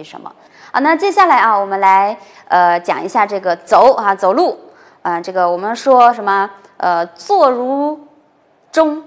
为什么。啊，那接下来啊，我们来呃讲一下这个走啊，走路啊，这个我们说什么？呃，坐如钟，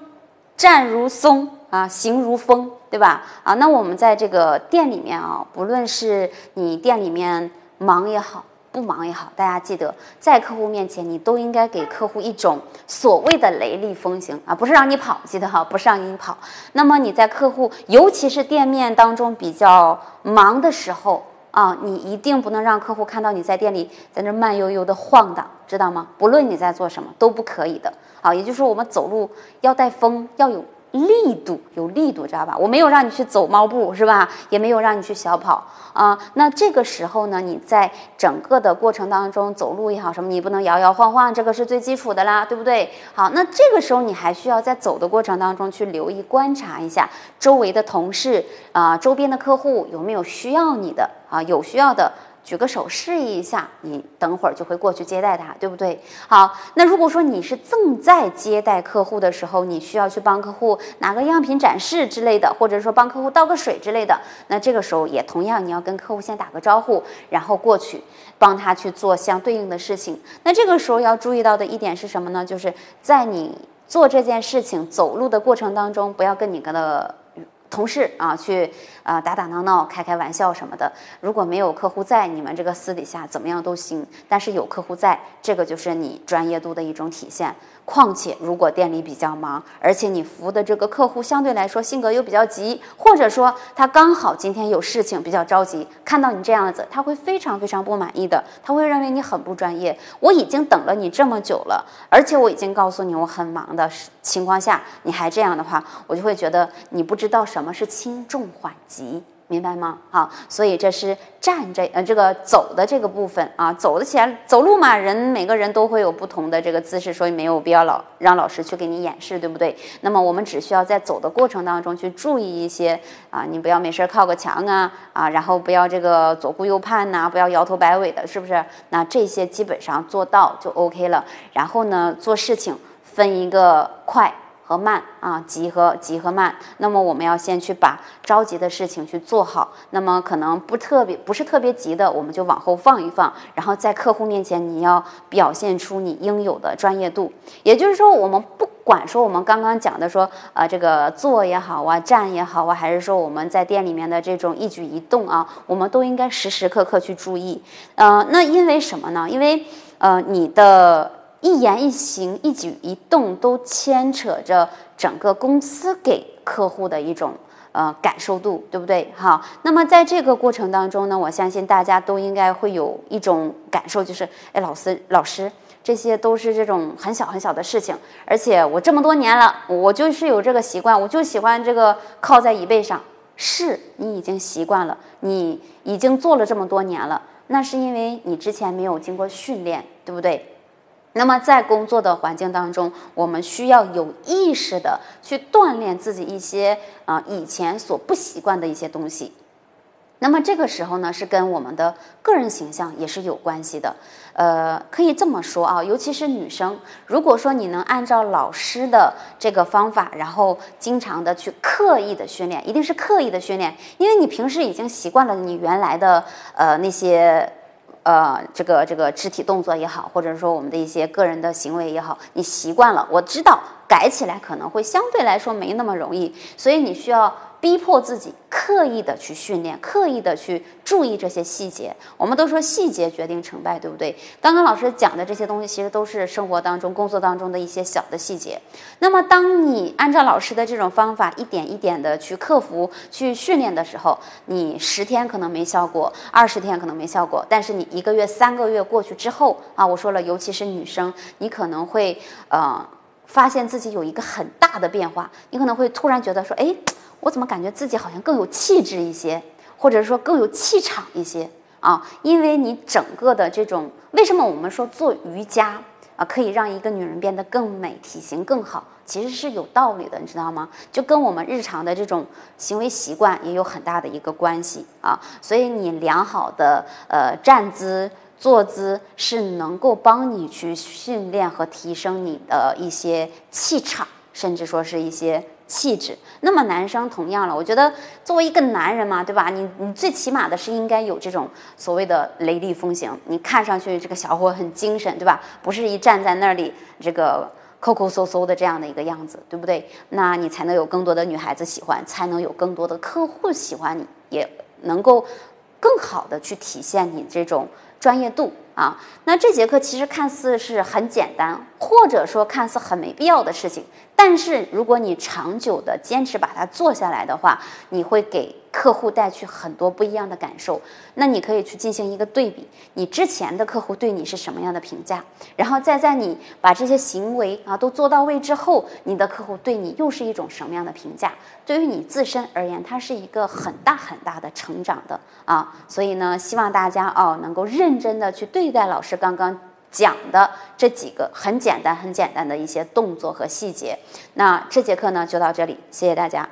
站如松啊，行如风，对吧？啊，那我们在这个店里面啊，不论是你店里面忙也好。不忙也好，大家记得在客户面前，你都应该给客户一种所谓的雷厉风行啊，不是让你跑，记得哈，不是让你跑。那么你在客户，尤其是店面当中比较忙的时候啊，你一定不能让客户看到你在店里在那慢悠悠的晃荡，知道吗？不论你在做什么，都不可以的。好，也就是说我们走路要带风，要有。力度有力度，知道吧？我没有让你去走猫步，是吧？也没有让你去小跑啊。那这个时候呢，你在整个的过程当中走路也好，什么你不能摇摇晃晃，这个是最基础的啦，对不对？好，那这个时候你还需要在走的过程当中去留意观察一下周围的同事啊，周边的客户有没有需要你的啊？有需要的。举个手示意一下，你等会儿就会过去接待他，对不对？好，那如果说你是正在接待客户的时候，你需要去帮客户拿个样品展示之类的，或者说帮客户倒个水之类的，那这个时候也同样你要跟客户先打个招呼，然后过去帮他去做相对应的事情。那这个时候要注意到的一点是什么呢？就是在你做这件事情走路的过程当中，不要跟你的。同事啊，去啊打打闹闹、开开玩笑什么的。如果没有客户在，你们这个私底下怎么样都行。但是有客户在，这个就是你专业度的一种体现。况且，如果店里比较忙，而且你服务的这个客户相对来说性格又比较急，或者说他刚好今天有事情比较着急，看到你这样子，他会非常非常不满意的，他会认为你很不专业。我已经等了你这么久了，而且我已经告诉你我很忙的情况下，你还这样的话，我就会觉得你不知道什么是轻重缓急。急明白吗？好，所以这是站这呃这个走的这个部分啊，走的起来走路嘛，人每个人都会有不同的这个姿势，所以没有必要老让老师去给你演示，对不对？那么我们只需要在走的过程当中去注意一些啊，你不要没事靠个墙啊啊，然后不要这个左顾右盼呐，不要摇头摆尾的，是不是？那这些基本上做到就 OK 了。然后呢，做事情分一个快。和慢啊，急和急和慢。那么我们要先去把着急的事情去做好。那么可能不特别不是特别急的，我们就往后放一放。然后在客户面前，你要表现出你应有的专业度。也就是说，我们不管说我们刚刚讲的说，呃，这个坐也好啊，站也好啊，还是说我们在店里面的这种一举一动啊，我们都应该时时刻刻去注意。呃，那因为什么呢？因为呃，你的。一言一行、一举一动都牵扯着整个公司给客户的一种呃感受度，对不对？好，那么在这个过程当中呢，我相信大家都应该会有一种感受，就是哎，老师，老师，这些都是这种很小很小的事情，而且我这么多年了，我就是有这个习惯，我就喜欢这个靠在椅背上。是你已经习惯了，你已经做了这么多年了，那是因为你之前没有经过训练，对不对？那么在工作的环境当中，我们需要有意识的去锻炼自己一些啊以前所不习惯的一些东西。那么这个时候呢，是跟我们的个人形象也是有关系的。呃，可以这么说啊，尤其是女生，如果说你能按照老师的这个方法，然后经常的去刻意的训练，一定是刻意的训练，因为你平时已经习惯了你原来的呃那些。呃，这个这个肢体动作也好，或者说我们的一些个人的行为也好，你习惯了，我知道改起来可能会相对来说没那么容易，所以你需要。逼迫自己刻意的去训练，刻意的去注意这些细节。我们都说细节决定成败，对不对？刚刚老师讲的这些东西，其实都是生活当中、工作当中的一些小的细节。那么，当你按照老师的这种方法，一点一点的去克服、去训练的时候，你十天可能没效果，二十天可能没效果，但是你一个月、三个月过去之后啊，我说了，尤其是女生，你可能会呃发现自己有一个很大的变化，你可能会突然觉得说，哎。我怎么感觉自己好像更有气质一些，或者说更有气场一些啊？因为你整个的这种，为什么我们说做瑜伽啊可以让一个女人变得更美、体型更好，其实是有道理的，你知道吗？就跟我们日常的这种行为习惯也有很大的一个关系啊。所以你良好的呃站姿、坐姿是能够帮你去训练和提升你的一些气场，甚至说是一些。气质。那么男生同样了，我觉得作为一个男人嘛，对吧？你你最起码的是应该有这种所谓的雷厉风行，你看上去这个小伙很精神，对吧？不是一站在那里这个抠抠搜搜的这样的一个样子，对不对？那你才能有更多的女孩子喜欢，才能有更多的客户喜欢你，也能够更好的去体现你这种专业度。啊，那这节课其实看似是很简单，或者说看似很没必要的事情，但是如果你长久的坚持把它做下来的话，你会给。客户带去很多不一样的感受，那你可以去进行一个对比，你之前的客户对你是什么样的评价，然后再在你把这些行为啊都做到位之后，你的客户对你又是一种什么样的评价？对于你自身而言，它是一个很大很大的成长的啊，所以呢，希望大家哦能够认认真的去对待老师刚刚讲的这几个很简单很简单的一些动作和细节。那这节课呢就到这里，谢谢大家。